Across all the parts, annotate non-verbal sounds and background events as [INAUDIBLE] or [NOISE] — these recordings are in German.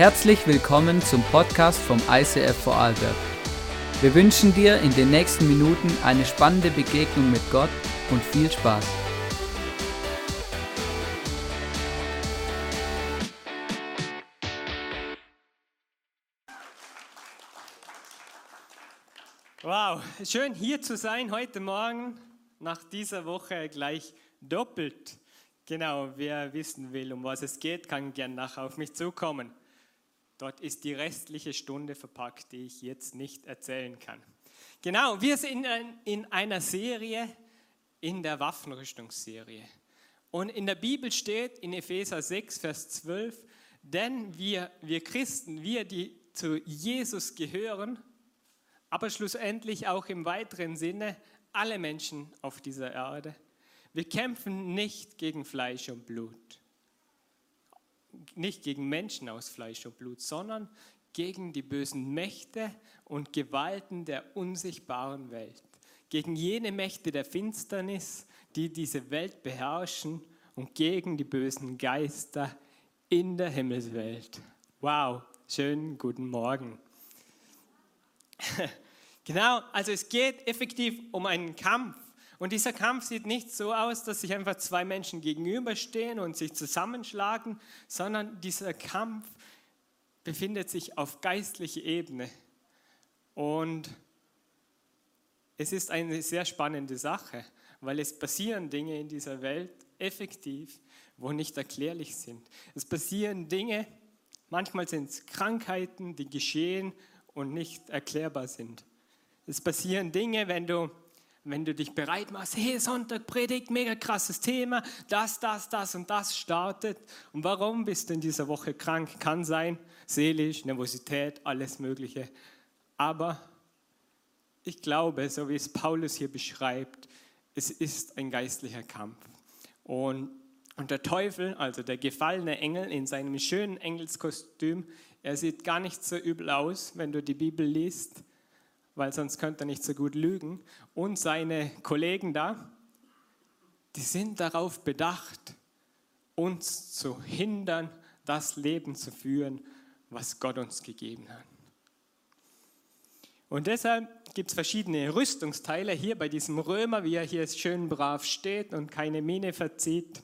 Herzlich willkommen zum Podcast vom ICF Vorarlberg. Wir wünschen dir in den nächsten Minuten eine spannende Begegnung mit Gott und viel Spaß. Wow, schön hier zu sein heute Morgen, nach dieser Woche gleich doppelt. Genau, wer wissen will, um was es geht, kann gern nachher auf mich zukommen. Dort ist die restliche Stunde verpackt, die ich jetzt nicht erzählen kann. Genau, wir sind in einer Serie, in der Waffenrüstungsserie. Und in der Bibel steht in Epheser 6, Vers 12, denn wir, wir Christen, wir, die zu Jesus gehören, aber schlussendlich auch im weiteren Sinne alle Menschen auf dieser Erde, wir kämpfen nicht gegen Fleisch und Blut nicht gegen Menschen aus Fleisch und Blut, sondern gegen die bösen Mächte und Gewalten der unsichtbaren Welt, gegen jene Mächte der Finsternis, die diese Welt beherrschen und gegen die bösen Geister in der Himmelswelt. Wow, schönen guten Morgen. [LAUGHS] genau, also es geht effektiv um einen Kampf und dieser Kampf sieht nicht so aus, dass sich einfach zwei Menschen gegenüberstehen und sich zusammenschlagen, sondern dieser Kampf befindet sich auf geistlicher Ebene. Und es ist eine sehr spannende Sache, weil es passieren Dinge in dieser Welt effektiv, wo nicht erklärlich sind. Es passieren Dinge, manchmal sind es Krankheiten, die geschehen und nicht erklärbar sind. Es passieren Dinge, wenn du wenn du dich bereit machst, hey, Sonntag, Predigt, mega krasses Thema, das, das, das und das startet. Und warum bist du in dieser Woche krank? Kann sein, seelisch, Nervosität, alles Mögliche. Aber ich glaube, so wie es Paulus hier beschreibt, es ist ein geistlicher Kampf. Und, und der Teufel, also der gefallene Engel in seinem schönen Engelskostüm, er sieht gar nicht so übel aus, wenn du die Bibel liest weil sonst könnte er nicht so gut lügen. Und seine Kollegen da, die sind darauf bedacht, uns zu hindern, das Leben zu führen, was Gott uns gegeben hat. Und deshalb gibt es verschiedene Rüstungsteile hier bei diesem Römer, wie er hier schön brav steht und keine Miene verzieht.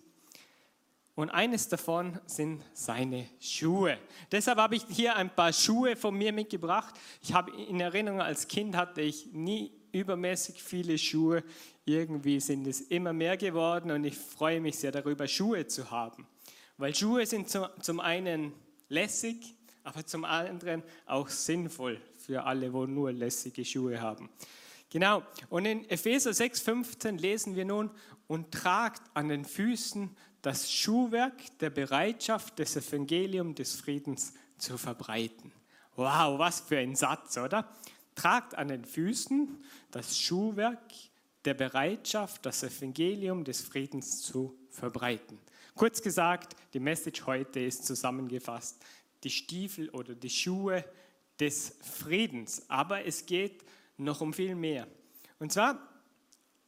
Und eines davon sind seine Schuhe. Deshalb habe ich hier ein paar Schuhe von mir mitgebracht. Ich habe in Erinnerung, als Kind hatte ich nie übermäßig viele Schuhe. Irgendwie sind es immer mehr geworden und ich freue mich sehr darüber, Schuhe zu haben. Weil Schuhe sind zum einen lässig, aber zum anderen auch sinnvoll für alle, wo nur lässige Schuhe haben. Genau, und in Epheser 6,15 lesen wir nun, und tragt an den Füßen das Schuhwerk der Bereitschaft, das Evangelium des Friedens zu verbreiten. Wow, was für ein Satz, oder? Tragt an den Füßen das Schuhwerk der Bereitschaft, das Evangelium des Friedens zu verbreiten. Kurz gesagt, die Message heute ist zusammengefasst, die Stiefel oder die Schuhe des Friedens. Aber es geht noch um viel mehr. Und zwar,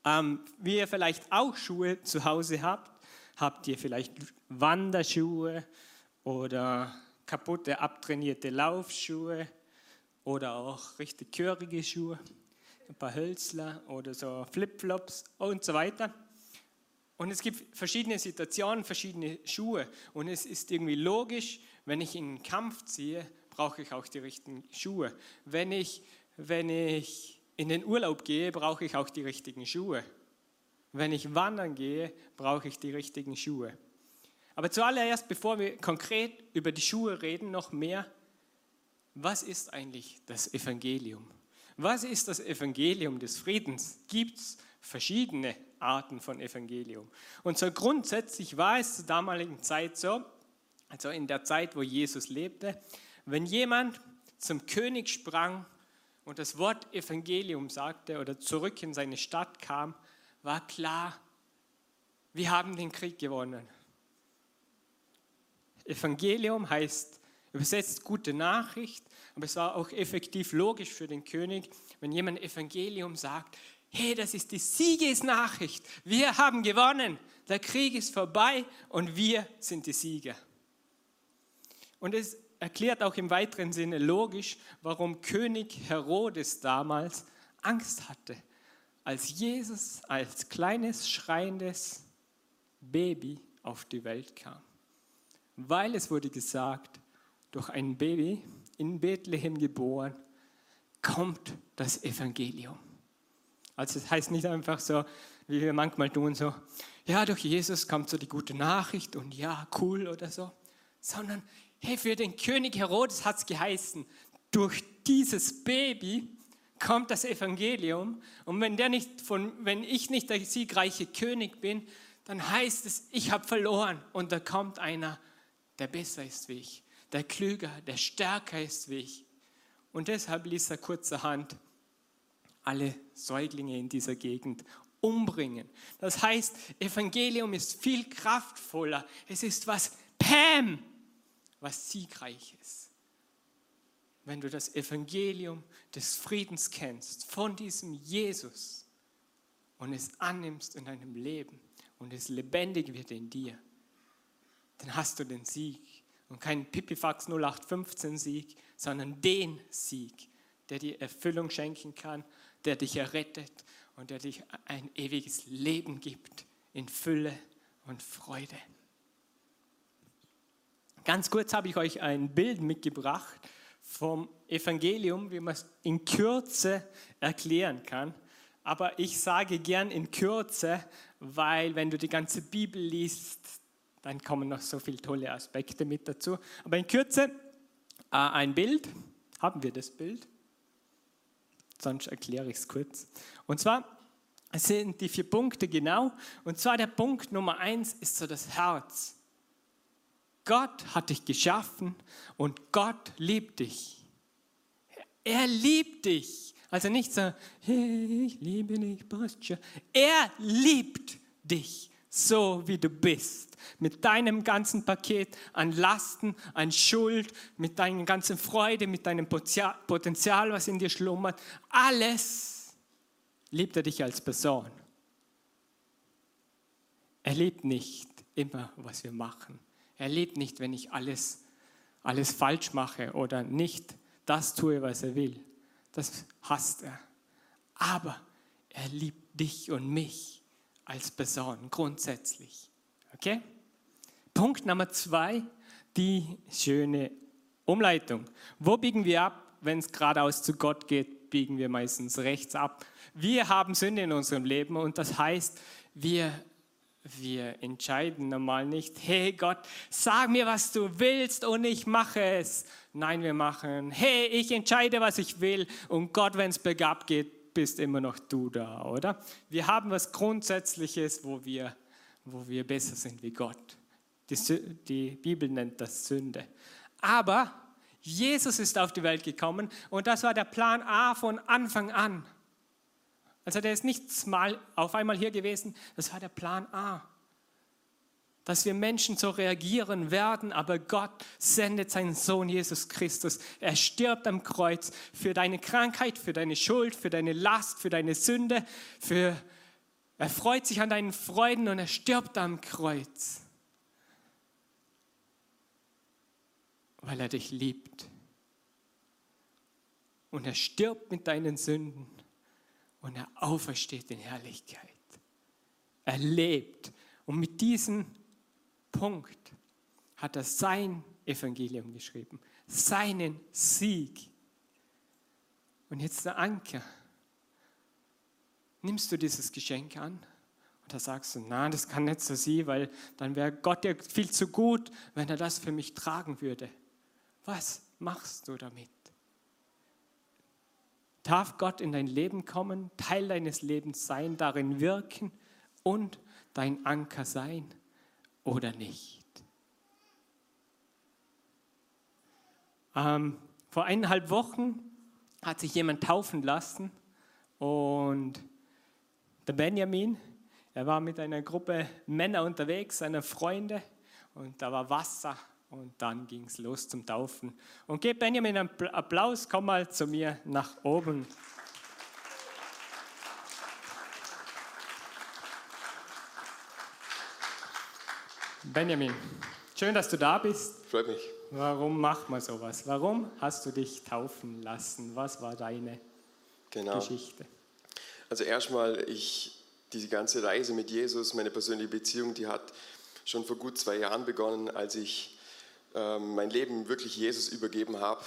ähm, wie ihr vielleicht auch Schuhe zu Hause habt, Habt ihr vielleicht Wanderschuhe oder kaputte, abtrainierte Laufschuhe oder auch richtig körige Schuhe, ein paar Hölzler oder so Flipflops und so weiter. Und es gibt verschiedene Situationen, verschiedene Schuhe. Und es ist irgendwie logisch, wenn ich in einen Kampf ziehe, brauche ich auch die richtigen Schuhe. Wenn ich, wenn ich in den Urlaub gehe, brauche ich auch die richtigen Schuhe. Wenn ich wandern gehe, brauche ich die richtigen Schuhe. Aber zuallererst, bevor wir konkret über die Schuhe reden, noch mehr, was ist eigentlich das Evangelium? Was ist das Evangelium des Friedens? Gibt es verschiedene Arten von Evangelium? Und so grundsätzlich war es zur damaligen Zeit so, also in der Zeit, wo Jesus lebte, wenn jemand zum König sprang und das Wort Evangelium sagte oder zurück in seine Stadt kam, war klar, wir haben den Krieg gewonnen. Evangelium heißt übersetzt gute Nachricht, aber es war auch effektiv logisch für den König, wenn jemand Evangelium sagt, hey, das ist die Siegesnachricht, wir haben gewonnen, der Krieg ist vorbei und wir sind die Sieger. Und es, erklärt auch im weiteren Sinne logisch, warum König Herodes damals Angst hatte, als Jesus als kleines schreiendes Baby auf die Welt kam. Weil es wurde gesagt, durch ein Baby in Bethlehem geboren, kommt das Evangelium. Also es heißt nicht einfach so, wie wir manchmal tun, so, ja, durch Jesus kommt so die gute Nachricht und ja, cool oder so, sondern hey, für den König Herodes hat es geheißen, durch dieses Baby kommt das Evangelium und wenn, der nicht von, wenn ich nicht der siegreiche König bin, dann heißt es, ich habe verloren und da kommt einer, der besser ist wie ich, der klüger, der stärker ist wie ich. Und deshalb ließ er kurzerhand alle Säuglinge in dieser Gegend umbringen. Das heißt, Evangelium ist viel kraftvoller. Es ist was Pam, was siegreiches. Wenn du das Evangelium des Friedens kennst, von diesem Jesus und es annimmst in deinem Leben und es lebendig wird in dir, dann hast du den Sieg und keinen Pipifax 0815 Sieg, sondern den Sieg, der dir Erfüllung schenken kann, der dich errettet und der dich ein ewiges Leben gibt in Fülle und Freude. Ganz kurz habe ich euch ein Bild mitgebracht vom Evangelium, wie man es in Kürze erklären kann. Aber ich sage gern in Kürze, weil wenn du die ganze Bibel liest, dann kommen noch so viele tolle Aspekte mit dazu. Aber in Kürze äh, ein Bild. Haben wir das Bild? Sonst erkläre ich es kurz. Und zwar sind die vier Punkte genau. Und zwar der Punkt Nummer eins ist so das Herz. Gott hat dich geschaffen und Gott liebt dich. Er liebt dich. Also nicht so, hey, ich liebe dich, passt schon. Er liebt dich so, wie du bist. Mit deinem ganzen Paket an Lasten, an Schuld, mit deiner ganzen Freude, mit deinem Potenzial, was in dir schlummert. Alles liebt er dich als Person. Er liebt nicht immer, was wir machen. Er liebt nicht, wenn ich alles, alles falsch mache oder nicht das tue, was er will. Das hasst er. Aber er liebt dich und mich als Person grundsätzlich. Okay? Punkt Nummer zwei, die schöne Umleitung. Wo biegen wir ab? Wenn es geradeaus zu Gott geht, biegen wir meistens rechts ab. Wir haben Sünde in unserem Leben und das heißt, wir wir entscheiden normal nicht, [LAUGHS] hey Gott, sag mir, was du willst und ich mache es. Nein, wir machen, hey, ich entscheide, was ich will und Gott, wenn es bergab geht, bist immer noch du da, oder? Wir haben was Grundsätzliches, wo wir, wo wir besser sind wie Gott. Die, die Bibel nennt das Sünde. Aber Jesus ist auf die Welt gekommen und das war der Plan A von Anfang an. Also der ist nicht mal auf einmal hier gewesen, das war der Plan A. Dass wir Menschen so reagieren werden, aber Gott sendet seinen Sohn Jesus Christus. Er stirbt am Kreuz für deine Krankheit, für deine Schuld, für deine Last, für deine Sünde. Für, er freut sich an deinen Freuden und er stirbt am Kreuz, weil er dich liebt. Und er stirbt mit deinen Sünden und er aufersteht in Herrlichkeit. Er lebt. Und mit diesem Punkt hat er sein Evangelium geschrieben, seinen Sieg. Und jetzt der Anker. Nimmst du dieses Geschenk an? Und da sagst du, nein, das kann nicht so sein, weil dann wäre Gott ja viel zu gut, wenn er das für mich tragen würde. Was machst du damit? Darf Gott in dein Leben kommen, Teil deines Lebens sein, darin wirken und dein Anker sein oder nicht? Ähm, vor eineinhalb Wochen hat sich jemand taufen lassen und der Benjamin, er war mit einer Gruppe Männer unterwegs, seiner Freunde und da war Wasser und dann ging es los zum Taufen. Und gebt Benjamin einen Applaus, komm mal zu mir nach oben. Benjamin, schön, dass du da bist. Freut mich. Warum macht man sowas? Warum hast du dich taufen lassen? Was war deine Genau. Geschichte? Also erstmal, ich, diese ganze Reise mit Jesus, meine persönliche Beziehung, die hat schon vor gut zwei Jahren begonnen, als ich mein Leben wirklich Jesus übergeben habe.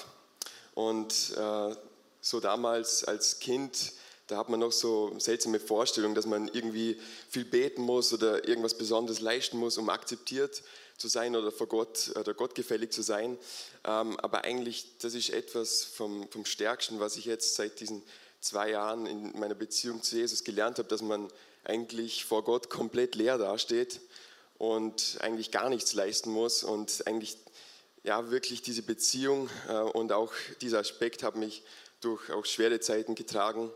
Und äh, so damals als Kind, da hat man noch so seltsame Vorstellungen, dass man irgendwie viel beten muss oder irgendwas Besonderes leisten muss, um akzeptiert zu sein oder vor Gott oder gottgefällig zu sein. Ähm, aber eigentlich, das ist etwas vom, vom Stärksten, was ich jetzt seit diesen zwei Jahren in meiner Beziehung zu Jesus gelernt habe, dass man eigentlich vor Gott komplett leer dasteht und eigentlich gar nichts leisten muss und eigentlich ja wirklich diese Beziehung äh, und auch dieser Aspekt hat mich durch auch schwere Zeiten getragen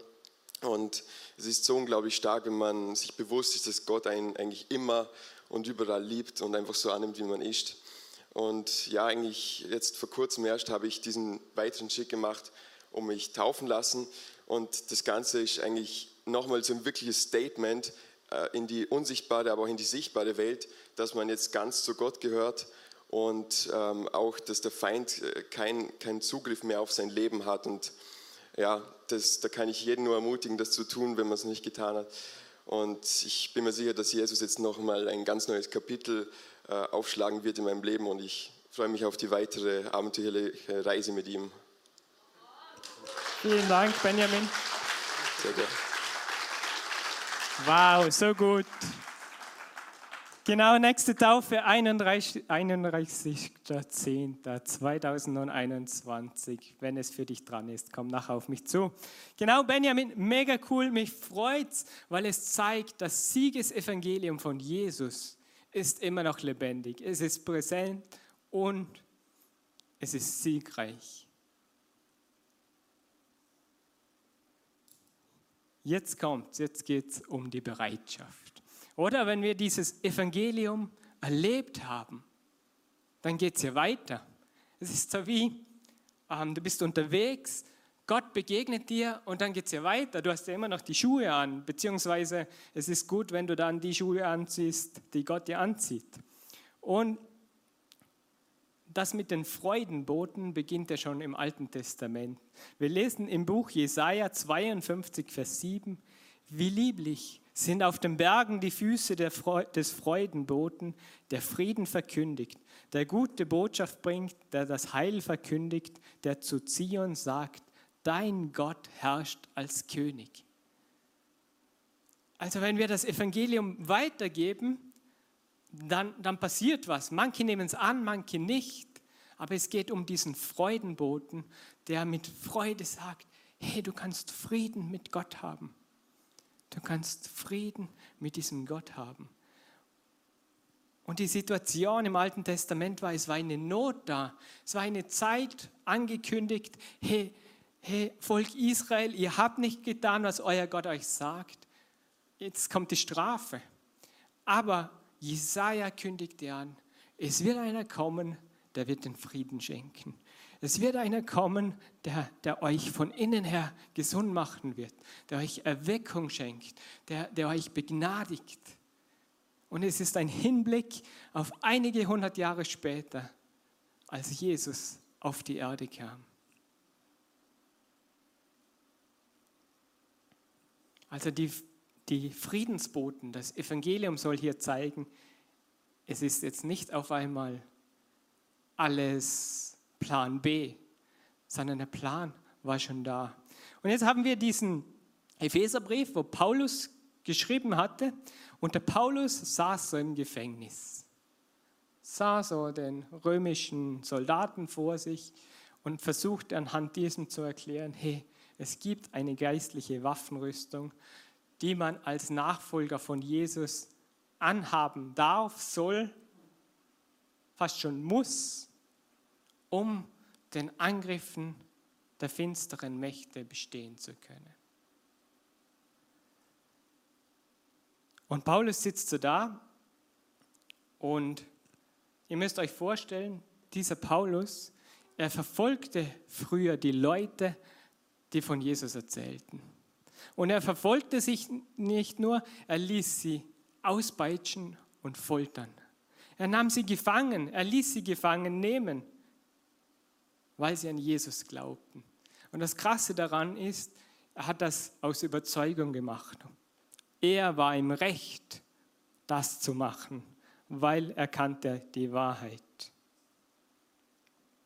und es ist so unglaublich stark, wenn man sich bewusst ist, dass Gott einen eigentlich immer und überall liebt und einfach so annimmt, wie man ist. Und ja, eigentlich jetzt vor kurzem erst habe ich diesen weiteren Schritt gemacht, um mich taufen lassen. Und das Ganze ist eigentlich nochmal so ein wirkliches Statement äh, in die unsichtbare, aber auch in die sichtbare Welt, dass man jetzt ganz zu Gott gehört und ähm, auch, dass der Feind äh, keinen kein Zugriff mehr auf sein Leben hat. Und ja, das, da kann ich jeden nur ermutigen, das zu tun, wenn man es nicht getan hat. Und ich bin mir sicher, dass Jesus jetzt nochmal ein ganz neues Kapitel äh, aufschlagen wird in meinem Leben und ich freue mich auf die weitere abenteuerliche Reise mit ihm. Vielen Dank, Benjamin. Sehr gerne. Wow, so gut. Genau, nächste Taufe, 31 31.10.2021. Wenn es für dich dran ist, komm nachher auf mich zu. Genau, Benjamin, mega cool. Mich freut's, weil es zeigt, das Siegesevangelium von Jesus ist immer noch lebendig. Es ist präsent und es ist siegreich. Jetzt kommt, jetzt geht es um die Bereitschaft. Oder wenn wir dieses Evangelium erlebt haben, dann geht es ja weiter. Es ist so wie, ähm, du bist unterwegs, Gott begegnet dir und dann geht es ja weiter. Du hast ja immer noch die Schuhe an, beziehungsweise es ist gut, wenn du dann die Schuhe anziehst, die Gott dir anzieht. Und das mit den Freudenboten beginnt ja schon im Alten Testament. Wir lesen im Buch Jesaja 52, Vers 7, wie lieblich sind auf den Bergen die Füße des Freudenboten, der Frieden verkündigt, der gute Botschaft bringt, der das Heil verkündigt, der zu Zion sagt, dein Gott herrscht als König. Also wenn wir das Evangelium weitergeben, dann, dann passiert was. Manche nehmen es an, manche nicht. Aber es geht um diesen Freudenboten, der mit Freude sagt, hey, du kannst Frieden mit Gott haben. Du kannst Frieden mit diesem Gott haben. Und die Situation im Alten Testament war, es war eine Not da. Es war eine Zeit angekündigt, hey, hey, Volk Israel, ihr habt nicht getan, was euer Gott euch sagt. Jetzt kommt die Strafe. Aber Jesaja kündigte an, es wird einer kommen, der wird den Frieden schenken. Es wird einer kommen, der, der euch von innen her gesund machen wird, der euch Erweckung schenkt, der, der euch begnadigt. Und es ist ein Hinblick auf einige hundert Jahre später, als Jesus auf die Erde kam. Also die, die Friedensboten, das Evangelium soll hier zeigen, es ist jetzt nicht auf einmal alles Plan B, sondern der Plan war schon da. Und jetzt haben wir diesen Epheserbrief, wo Paulus geschrieben hatte und der Paulus saß so im Gefängnis, sah so den römischen Soldaten vor sich und versuchte anhand diesem zu erklären, hey, es gibt eine geistliche Waffenrüstung, die man als Nachfolger von Jesus anhaben darf, soll, fast schon muss, um den Angriffen der finsteren Mächte bestehen zu können. Und Paulus sitzt so da und ihr müsst euch vorstellen, dieser Paulus, er verfolgte früher die Leute, die von Jesus erzählten. Und er verfolgte sich nicht nur, er ließ sie auspeitschen und foltern. Er nahm sie gefangen, er ließ sie gefangen nehmen weil sie an Jesus glaubten. Und das Krasse daran ist, er hat das aus Überzeugung gemacht. Er war im Recht, das zu machen, weil er kannte die Wahrheit.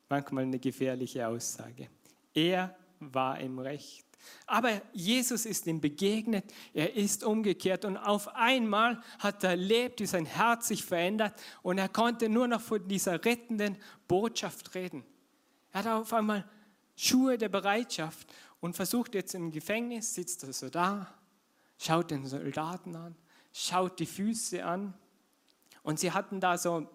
Manchmal eine gefährliche Aussage. Er war im Recht. Aber Jesus ist ihm begegnet, er ist umgekehrt und auf einmal hat er erlebt, wie sein Herz sich verändert und er konnte nur noch von dieser rettenden Botschaft reden. Er hat auf einmal Schuhe der Bereitschaft und versucht jetzt im Gefängnis, sitzt er so da, schaut den Soldaten an, schaut die Füße an und sie hatten da so,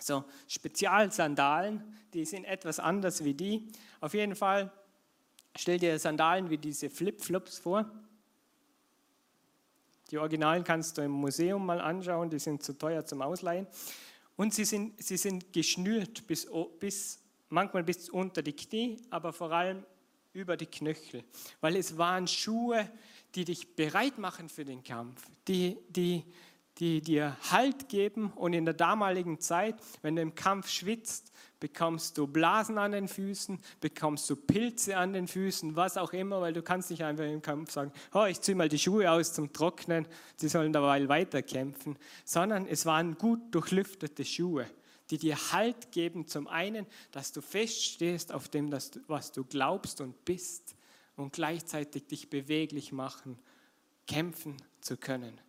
so Spezialsandalen, die sind etwas anders wie die. Auf jeden Fall stell dir Sandalen wie diese Flipflops vor. Die Originalen kannst du im Museum mal anschauen, die sind zu teuer zum Ausleihen. Und sie sind, sie sind geschnürt bis, bis manchmal bis unter die Knie, aber vor allem über die Knöchel, weil es waren Schuhe, die dich bereit machen für den Kampf, die, die, die dir Halt geben. Und in der damaligen Zeit, wenn du im Kampf schwitzt, bekommst du Blasen an den Füßen, bekommst du Pilze an den Füßen, was auch immer, weil du kannst nicht einfach im Kampf sagen, oh, ich ziehe mal die Schuhe aus zum Trocknen, sie sollen dabei weiterkämpfen, sondern es waren gut durchlüftete Schuhe die dir Halt geben. Zum einen, dass du feststehst auf dem, was du glaubst und bist und gleichzeitig dich beweglich machen, kämpfen zu können.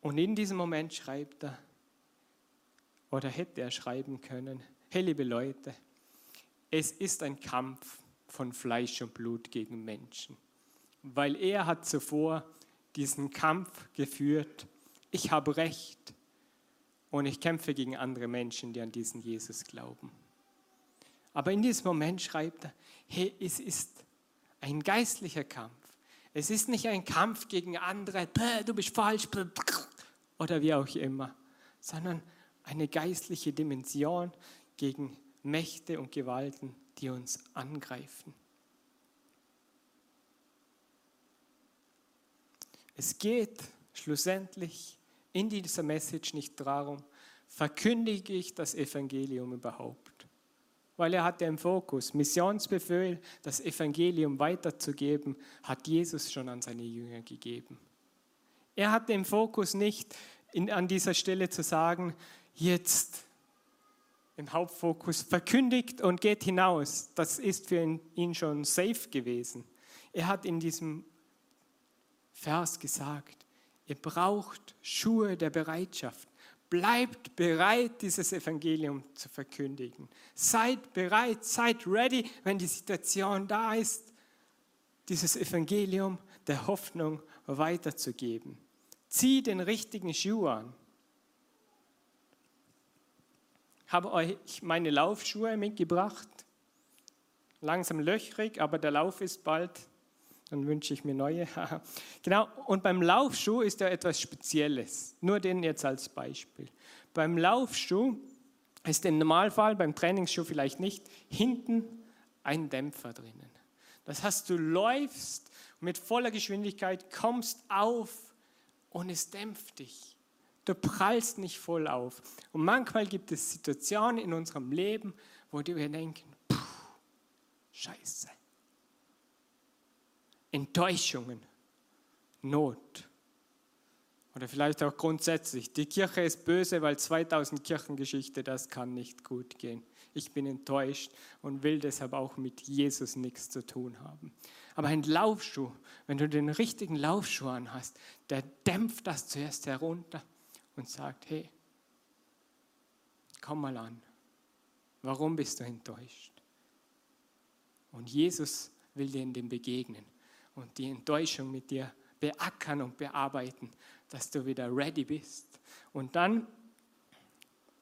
Und in diesem Moment schreibt er, oder hätte er schreiben können, hey liebe Leute, es ist ein Kampf von Fleisch und Blut gegen Menschen, weil er hat zuvor diesen Kampf geführt ich habe Recht und ich kämpfe gegen andere Menschen, die an diesen Jesus glauben. Aber in diesem Moment schreibt er, hey, es ist ein geistlicher Kampf. Es ist nicht ein Kampf gegen andere, du bist falsch oder wie auch immer, sondern eine geistliche Dimension gegen Mächte und Gewalten, die uns angreifen. Es geht schlussendlich in dieser Message nicht darum, verkündige ich das Evangelium überhaupt. Weil er hatte im Fokus, Missionsbefehl, das Evangelium weiterzugeben, hat Jesus schon an seine Jünger gegeben. Er hatte im Fokus nicht in, an dieser Stelle zu sagen, jetzt im Hauptfokus verkündigt und geht hinaus. Das ist für ihn schon safe gewesen. Er hat in diesem Vers gesagt, Ihr braucht Schuhe der Bereitschaft. Bleibt bereit, dieses Evangelium zu verkündigen. Seid bereit, seid ready, wenn die Situation da ist, dieses Evangelium der Hoffnung weiterzugeben. Zieh den richtigen Schuh an. Ich habe euch meine Laufschuhe mitgebracht. Langsam löchrig, aber der Lauf ist bald dann wünsche ich mir neue. [LAUGHS] genau, und beim Laufschuh ist ja etwas Spezielles. Nur den jetzt als Beispiel. Beim Laufschuh ist im Normalfall, beim Trainingsschuh vielleicht nicht, hinten ein Dämpfer drinnen. Das heißt, du läufst mit voller Geschwindigkeit, kommst auf und es dämpft dich. Du prallst nicht voll auf. Und manchmal gibt es Situationen in unserem Leben, wo wir denken, puh, scheiße. Enttäuschungen, Not. Oder vielleicht auch grundsätzlich, die Kirche ist böse, weil 2000 Kirchengeschichte, das kann nicht gut gehen. Ich bin enttäuscht und will deshalb auch mit Jesus nichts zu tun haben. Aber ein Laufschuh, wenn du den richtigen Laufschuh anhast, der dämpft das zuerst herunter und sagt, hey, komm mal an. Warum bist du enttäuscht? Und Jesus will dir in dem begegnen und die Enttäuschung mit dir beackern und bearbeiten, dass du wieder ready bist. Und dann,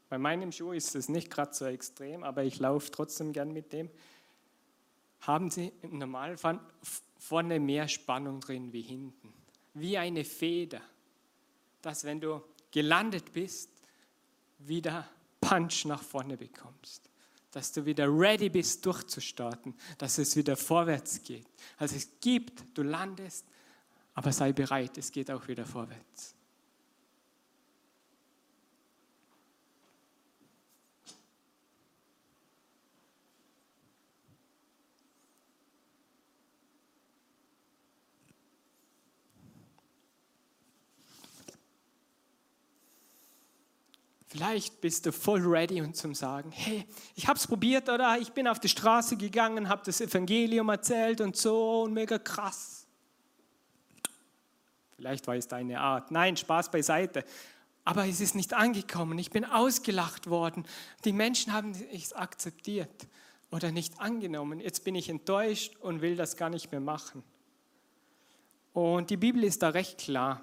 bei meinem Schuh ist es nicht gerade so extrem, aber ich laufe trotzdem gern mit dem, haben sie im Normalfall vorne mehr Spannung drin wie hinten. Wie eine Feder, dass wenn du gelandet bist, wieder Punch nach vorne bekommst dass du wieder ready bist, durchzustarten, dass es wieder vorwärts geht. Also es gibt, du landest, aber sei bereit, es geht auch wieder vorwärts. Vielleicht bist du voll ready und zum sagen, hey, ich habe es probiert oder ich bin auf die Straße gegangen, habe das Evangelium erzählt und so und mega krass. Vielleicht war es deine Art. Nein, Spaß beiseite. Aber es ist nicht angekommen. Ich bin ausgelacht worden. Die Menschen haben es akzeptiert oder nicht angenommen. Jetzt bin ich enttäuscht und will das gar nicht mehr machen. Und die Bibel ist da recht klar,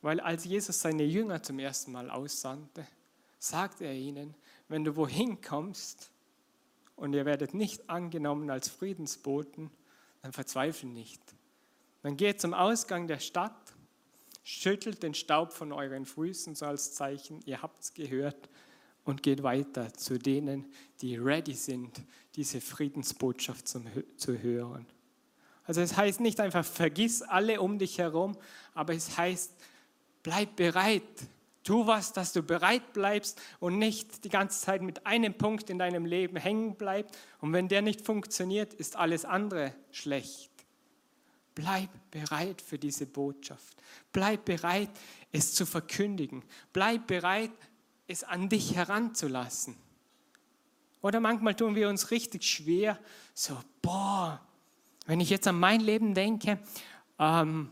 weil als Jesus seine Jünger zum ersten Mal aussandte, sagt er ihnen, wenn du wohin kommst und ihr werdet nicht angenommen als Friedensboten, dann verzweifle nicht. Dann geht zum Ausgang der Stadt, schüttelt den Staub von euren Füßen so als Zeichen, ihr habt es gehört und geht weiter zu denen, die ready sind, diese Friedensbotschaft zum, zu hören. Also es heißt nicht einfach, vergiss alle um dich herum, aber es heißt, bleib bereit, Tu was, dass du bereit bleibst und nicht die ganze Zeit mit einem Punkt in deinem Leben hängen bleibst. Und wenn der nicht funktioniert, ist alles andere schlecht. Bleib bereit für diese Botschaft. Bleib bereit, es zu verkündigen. Bleib bereit, es an dich heranzulassen. Oder manchmal tun wir uns richtig schwer, so, boah, wenn ich jetzt an mein Leben denke, ähm,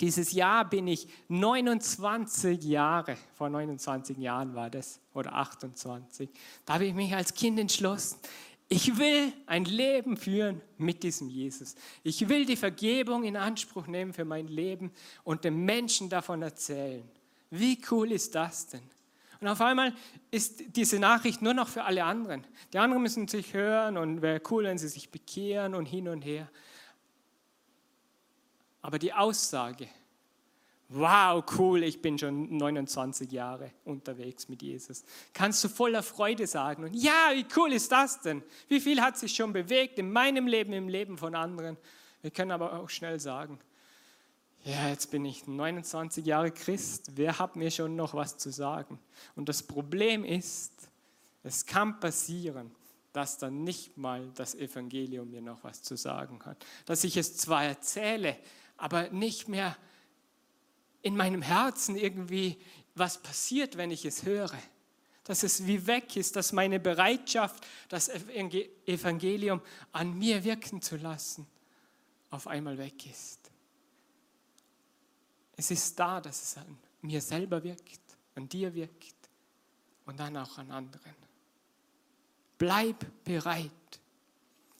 dieses Jahr bin ich 29 Jahre, vor 29 Jahren war das, oder 28, da habe ich mich als Kind entschlossen, ich will ein Leben führen mit diesem Jesus. Ich will die Vergebung in Anspruch nehmen für mein Leben und den Menschen davon erzählen. Wie cool ist das denn? Und auf einmal ist diese Nachricht nur noch für alle anderen. Die anderen müssen sich hören und wäre cool, wenn sie sich bekehren und hin und her. Aber die Aussage, wow, cool, ich bin schon 29 Jahre unterwegs mit Jesus, kannst du voller Freude sagen. Und ja, wie cool ist das denn? Wie viel hat sich schon bewegt in meinem Leben, im Leben von anderen? Wir können aber auch schnell sagen, ja, jetzt bin ich 29 Jahre Christ, wer hat mir schon noch was zu sagen? Und das Problem ist, es kann passieren, dass dann nicht mal das Evangelium mir noch was zu sagen hat. Dass ich es zwar erzähle, aber nicht mehr in meinem Herzen irgendwie was passiert, wenn ich es höre. Dass es wie weg ist, dass meine Bereitschaft, das Evangelium an mir wirken zu lassen, auf einmal weg ist. Es ist da, dass es an mir selber wirkt, an dir wirkt und dann auch an anderen. Bleib bereit.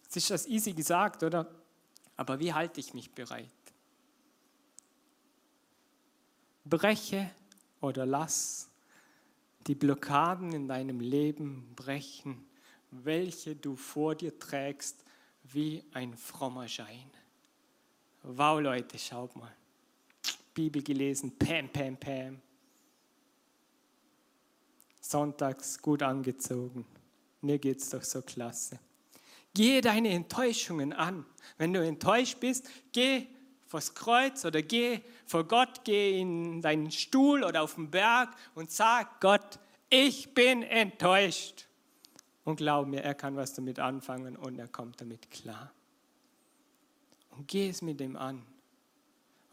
Es ist das easy gesagt, oder? Aber wie halte ich mich bereit? Breche oder lass die Blockaden in deinem Leben brechen, welche du vor dir trägst wie ein frommer Schein. Wow, Leute, schaut mal. Bibel gelesen, pam, pam, pam. Sonntags gut angezogen. Mir geht's doch so klasse. Gehe deine Enttäuschungen an. Wenn du enttäuscht bist, geh vors Kreuz oder geh vor Gott, geh in deinen Stuhl oder auf den Berg und sag Gott, ich bin enttäuscht. Und glaub mir, er kann was damit anfangen und er kommt damit klar. Und geh es mit ihm an.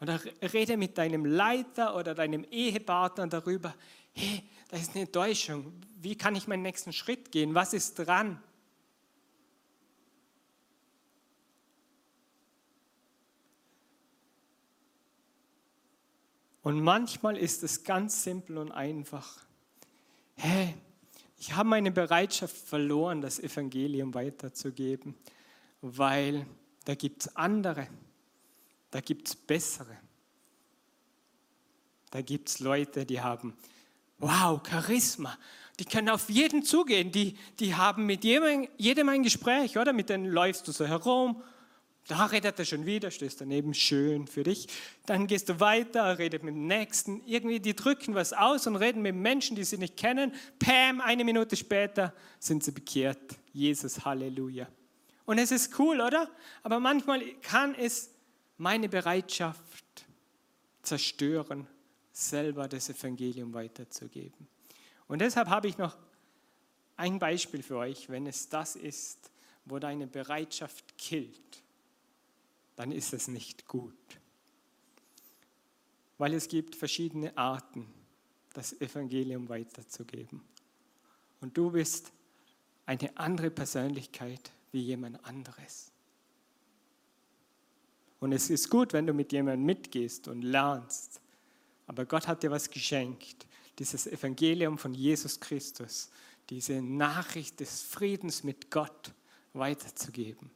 Oder rede mit deinem Leiter oder deinem Ehepartner darüber, hey, da ist eine Enttäuschung. Wie kann ich meinen nächsten Schritt gehen? Was ist dran? Und manchmal ist es ganz simpel und einfach. Hey, ich habe meine Bereitschaft verloren, das Evangelium weiterzugeben, weil da gibt es andere, da gibt es bessere. Da gibt es Leute, die haben, wow, Charisma. Die können auf jeden zugehen. Die, die haben mit jedem, jedem ein Gespräch, oder? Mit denen läufst du so herum da redet er schon wieder, stehst daneben, schön für dich. Dann gehst du weiter, redet mit dem Nächsten. Irgendwie, die drücken was aus und reden mit Menschen, die sie nicht kennen. Pam, eine Minute später sind sie bekehrt. Jesus, Halleluja. Und es ist cool, oder? Aber manchmal kann es meine Bereitschaft zerstören, selber das Evangelium weiterzugeben. Und deshalb habe ich noch ein Beispiel für euch, wenn es das ist, wo deine Bereitschaft killt dann ist es nicht gut. Weil es gibt verschiedene Arten, das Evangelium weiterzugeben. Und du bist eine andere Persönlichkeit wie jemand anderes. Und es ist gut, wenn du mit jemandem mitgehst und lernst. Aber Gott hat dir was geschenkt, dieses Evangelium von Jesus Christus, diese Nachricht des Friedens mit Gott weiterzugeben.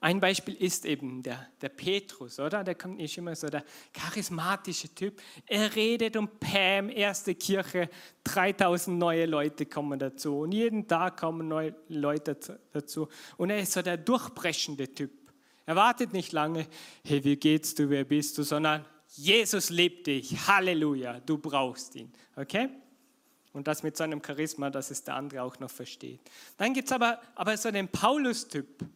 Ein Beispiel ist eben der, der Petrus, oder? Der kommt nicht immer so der charismatische Typ. Er redet und Pam, erste Kirche, 3000 neue Leute kommen dazu. Und jeden Tag kommen neue Leute dazu. Und er ist so der durchbrechende Typ. Er wartet nicht lange, hey, wie geht's du, wer bist du, sondern Jesus liebt dich, Halleluja, du brauchst ihn. Okay? Und das mit so einem Charisma, dass es der andere auch noch versteht. Dann gibt es aber, aber so den Paulus-Typ.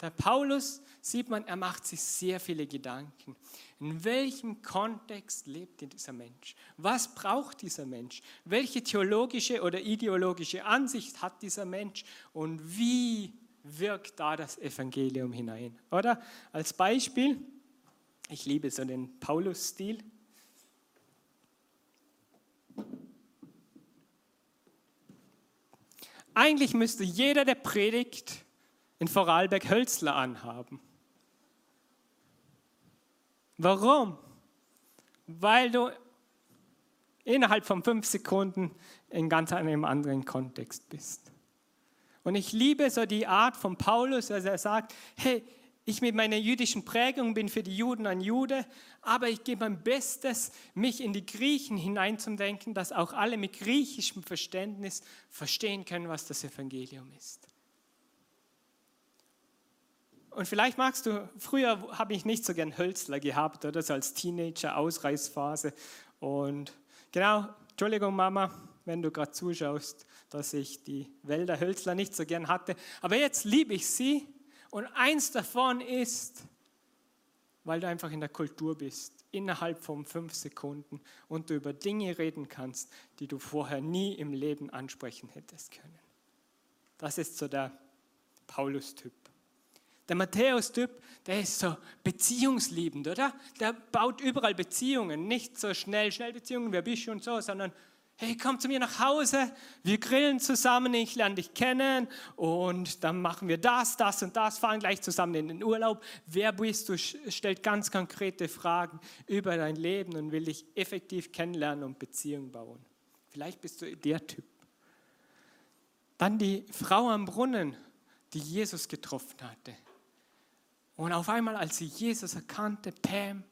Der Paulus sieht man, er macht sich sehr viele Gedanken. In welchem Kontext lebt dieser Mensch? Was braucht dieser Mensch? Welche theologische oder ideologische Ansicht hat dieser Mensch? Und wie wirkt da das Evangelium hinein? Oder als Beispiel, ich liebe so den Paulus-Stil. Eigentlich müsste jeder, der predigt, in Vorarlberg Hölzler anhaben. Warum? Weil du innerhalb von fünf Sekunden in ganz einem anderen Kontext bist. Und ich liebe so die Art von Paulus, dass er sagt, hey, ich mit meiner jüdischen Prägung bin für die Juden ein Jude, aber ich gebe mein Bestes, mich in die Griechen hineinzudenken, dass auch alle mit griechischem Verständnis verstehen können, was das Evangelium ist. Und vielleicht magst du, früher habe ich nicht so gern Hölzler gehabt oder so als Teenager, Ausreißphase. Und genau, Entschuldigung Mama, wenn du gerade zuschaust, dass ich die Wälder Hölzler nicht so gern hatte. Aber jetzt liebe ich sie und eins davon ist, weil du einfach in der Kultur bist, innerhalb von fünf Sekunden und du über Dinge reden kannst, die du vorher nie im Leben ansprechen hättest können. Das ist so der Paulus-Typ. Der Matthäus-Typ, der ist so beziehungsliebend, oder? Der baut überall Beziehungen, nicht so schnell, schnell Beziehungen, wer bist du und so, sondern hey, komm zu mir nach Hause, wir grillen zusammen, ich lerne dich kennen und dann machen wir das, das und das, fahren gleich zusammen in den Urlaub. Wer bist du? Stellt ganz konkrete Fragen über dein Leben und will dich effektiv kennenlernen und Beziehungen bauen. Vielleicht bist du der Typ. Dann die Frau am Brunnen, die Jesus getroffen hatte. Und auf einmal, als sie Jesus erkannte, Pam,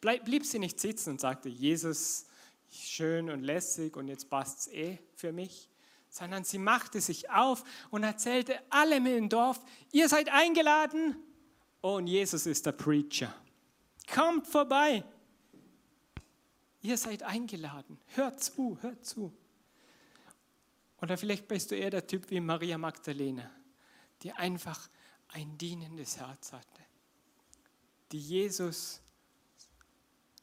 blieb sie nicht sitzen und sagte, Jesus, schön und lässig und jetzt passt es eh für mich, sondern sie machte sich auf und erzählte allem im Dorf, ihr seid eingeladen und Jesus ist der Preacher. Kommt vorbei. Ihr seid eingeladen. Hört zu, hört zu. Oder vielleicht bist du eher der Typ wie Maria Magdalena, die einfach ein dienendes Herz hatte, die Jesus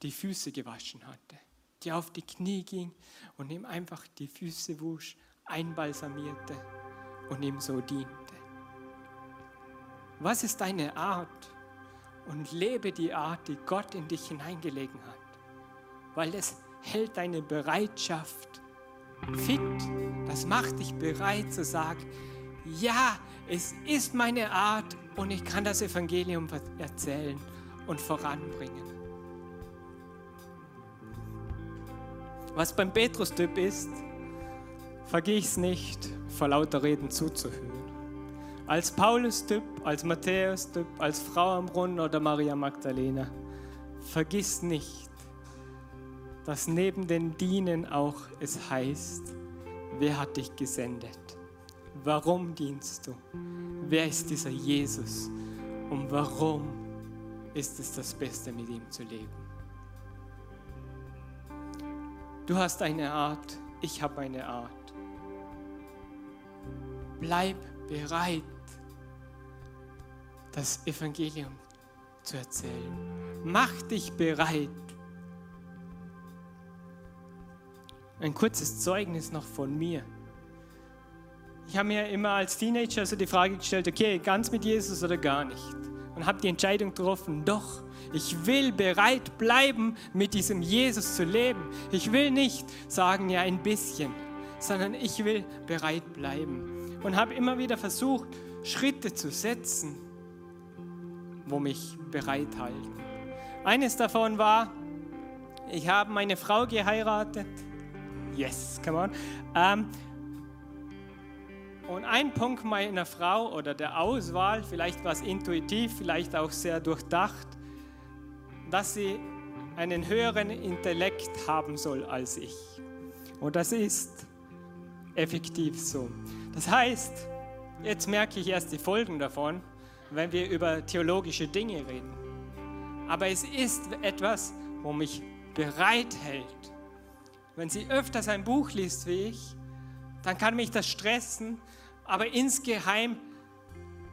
die Füße gewaschen hatte die auf die Knie ging und ihm einfach die Füße wusch, einbalsamierte und ihm so diente. Was ist deine Art? Und lebe die Art, die Gott in dich hineingelegen hat, weil es hält deine Bereitschaft fit. Das macht dich bereit zu sagen, ja, es ist meine Art und ich kann das Evangelium erzählen und voranbringen. Was beim Petrus-Typ ist, vergiss nicht, vor lauter Reden zuzuhören. Als Paulus-Typ, als Matthäus-Typ, als Frau am Brunnen oder Maria Magdalena, vergiss nicht, dass neben den Dienen auch es heißt, wer hat dich gesendet? Warum dienst du? Wer ist dieser Jesus? Und warum ist es das Beste, mit ihm zu leben? Du hast eine Art, ich habe eine Art. Bleib bereit, das Evangelium zu erzählen. Mach dich bereit. Ein kurzes Zeugnis noch von mir. Ich habe mir immer als Teenager so die Frage gestellt, okay, ganz mit Jesus oder gar nicht. Und habe die Entscheidung getroffen, doch, ich will bereit bleiben, mit diesem Jesus zu leben. Ich will nicht sagen, ja, ein bisschen, sondern ich will bereit bleiben. Und habe immer wieder versucht, Schritte zu setzen, wo mich bereit halten. Eines davon war, ich habe meine Frau geheiratet. Yes, come on. Ähm, und ein Punkt meiner Frau oder der Auswahl, vielleicht war es intuitiv, vielleicht auch sehr durchdacht, dass sie einen höheren Intellekt haben soll als ich. Und das ist effektiv so. Das heißt, jetzt merke ich erst die Folgen davon, wenn wir über theologische Dinge reden. Aber es ist etwas, wo mich bereit hält. Wenn sie öfters ein Buch liest wie ich, dann kann mich das stressen, aber insgeheim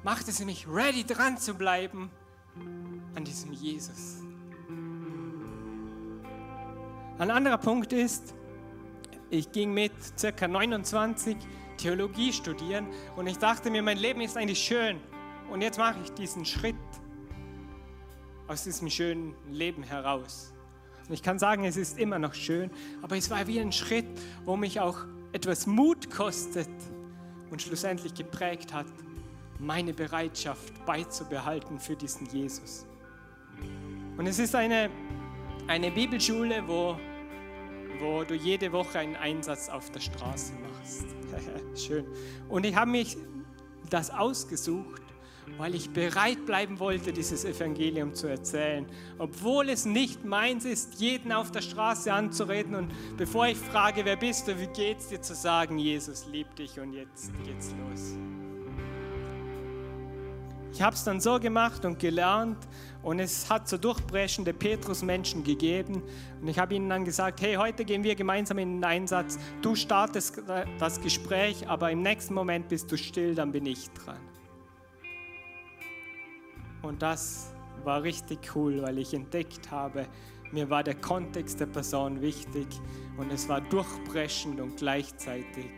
macht es mich ready dran zu bleiben an diesem Jesus. Ein anderer Punkt ist, ich ging mit circa 29 Theologie studieren und ich dachte mir, mein Leben ist eigentlich schön und jetzt mache ich diesen Schritt aus diesem schönen Leben heraus. Und ich kann sagen, es ist immer noch schön, aber es war wie ein Schritt, wo mich auch etwas Mut kostet und schlussendlich geprägt hat, meine Bereitschaft beizubehalten für diesen Jesus. Und es ist eine, eine Bibelschule, wo wo du jede Woche einen Einsatz auf der Straße machst. [LAUGHS] Schön. Und ich habe mich das ausgesucht, weil ich bereit bleiben wollte, dieses Evangelium zu erzählen. Obwohl es nicht meins ist, jeden auf der Straße anzureden und bevor ich frage, wer bist du, wie geht's dir, zu sagen, Jesus liebt dich und jetzt geht's los. Ich habe es dann so gemacht und gelernt und es hat so durchbrechende Petrus-Menschen gegeben. Und ich habe ihnen dann gesagt, hey, heute gehen wir gemeinsam in den Einsatz. Du startest das Gespräch, aber im nächsten Moment bist du still, dann bin ich dran. Und das war richtig cool, weil ich entdeckt habe, mir war der Kontext der Person wichtig und es war durchbrechend und gleichzeitig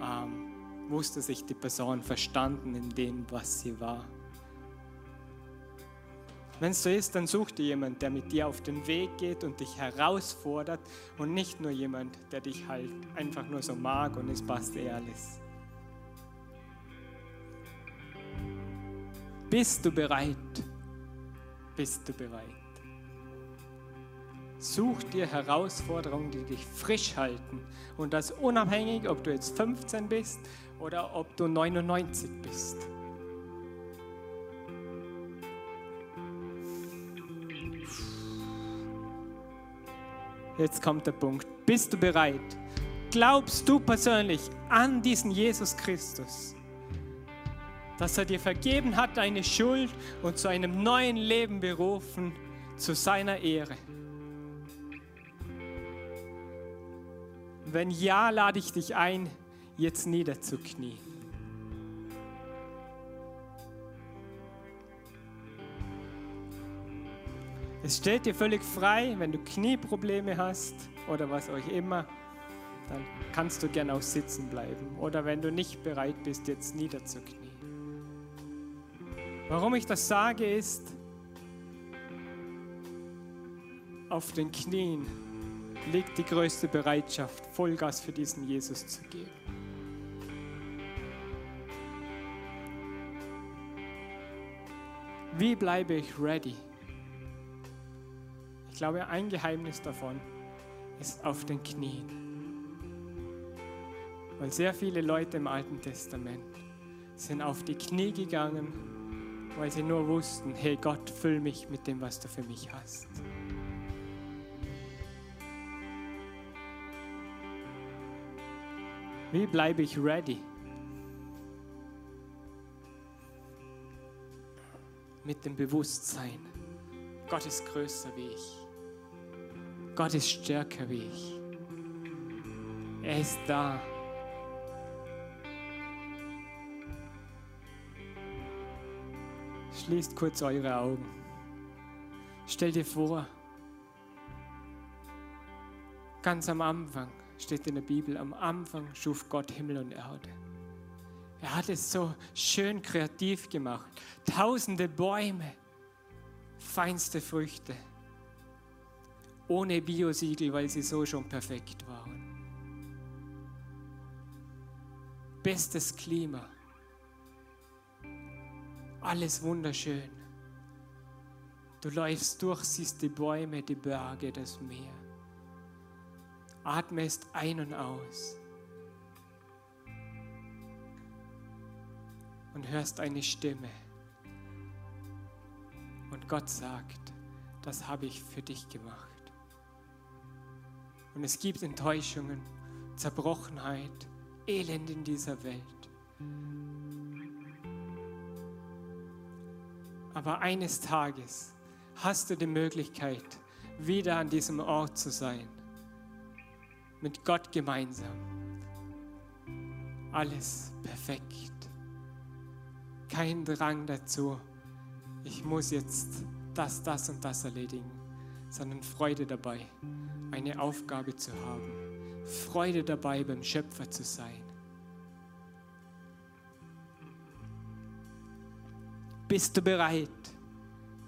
ähm, wusste sich die Person verstanden in dem, was sie war. Wenn es so ist, dann such dir jemand, der mit dir auf den Weg geht und dich herausfordert und nicht nur jemand, der dich halt einfach nur so mag und es passt eh alles. Bist du bereit? Bist du bereit? Such dir Herausforderungen, die dich frisch halten. Und das unabhängig, ob du jetzt 15 bist oder ob du 99 bist. Jetzt kommt der Punkt. Bist du bereit? Glaubst du persönlich an diesen Jesus Christus? Dass er dir vergeben hat, deine Schuld und zu einem neuen Leben berufen, zu seiner Ehre. Wenn ja, lade ich dich ein, jetzt niederzuknien. Es steht dir völlig frei, wenn du Knieprobleme hast oder was auch immer, dann kannst du gern auch sitzen bleiben. Oder wenn du nicht bereit bist, jetzt niederzuknien. Warum ich das sage, ist, auf den Knien liegt die größte Bereitschaft, Vollgas für diesen Jesus zu geben. Wie bleibe ich ready? Ich glaube, ein Geheimnis davon ist auf den Knien. Weil sehr viele Leute im Alten Testament sind auf die Knie gegangen, weil sie nur wussten, hey Gott, füll mich mit dem, was du für mich hast. Wie bleibe ich ready? Mit dem Bewusstsein, Gott ist größer wie ich. Gott ist stärker wie ich. Er ist da. Schließt kurz eure Augen. Stell dir vor, ganz am Anfang steht in der Bibel, am Anfang schuf Gott Himmel und Erde. Er hat es so schön kreativ gemacht. Tausende Bäume, feinste Früchte, ohne Biosiegel, weil sie so schon perfekt waren. Bestes Klima, alles wunderschön. Du läufst durch, siehst die Bäume, die Berge, das Meer. Atmest ein und aus. Und hörst eine Stimme. Und Gott sagt, das habe ich für dich gemacht. Und es gibt Enttäuschungen, Zerbrochenheit, Elend in dieser Welt. Aber eines Tages hast du die Möglichkeit, wieder an diesem Ort zu sein. Mit Gott gemeinsam. Alles perfekt. Kein Drang dazu, ich muss jetzt das, das und das erledigen, sondern Freude dabei, eine Aufgabe zu haben. Freude dabei, beim Schöpfer zu sein. Bist du bereit?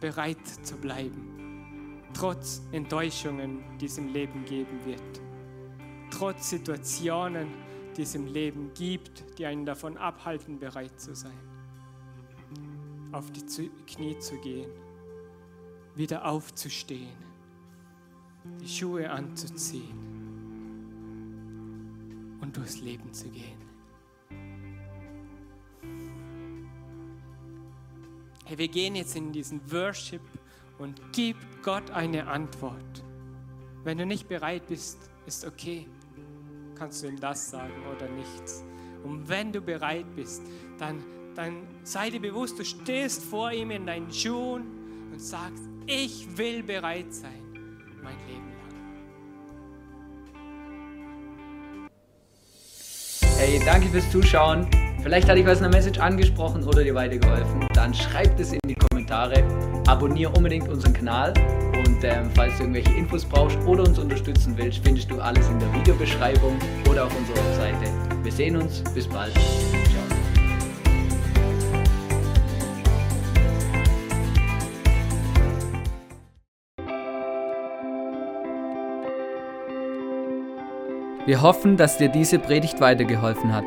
bereit zu bleiben, trotz Enttäuschungen, die es im Leben geben wird, trotz Situationen, die es im Leben gibt, die einen davon abhalten, bereit zu sein, auf die Knie zu gehen, wieder aufzustehen, die Schuhe anzuziehen und durchs Leben zu gehen. Hey, wir gehen jetzt in diesen Worship und gib Gott eine Antwort. Wenn du nicht bereit bist, ist okay. Kannst du ihm das sagen oder nichts. Und wenn du bereit bist, dann, dann sei dir bewusst, du stehst vor ihm in deinen Schuhen und sagst, ich will bereit sein, mein Leben lang. Hey, danke fürs Zuschauen. Vielleicht hat dich was in der Message angesprochen oder dir weitergeholfen. Dann schreib es in die Kommentare. Abonniere unbedingt unseren Kanal. Und ähm, falls du irgendwelche Infos brauchst oder uns unterstützen willst, findest du alles in der Videobeschreibung oder auf unserer Webseite. Wir sehen uns. Bis bald. Ciao. Wir hoffen, dass dir diese Predigt weitergeholfen hat.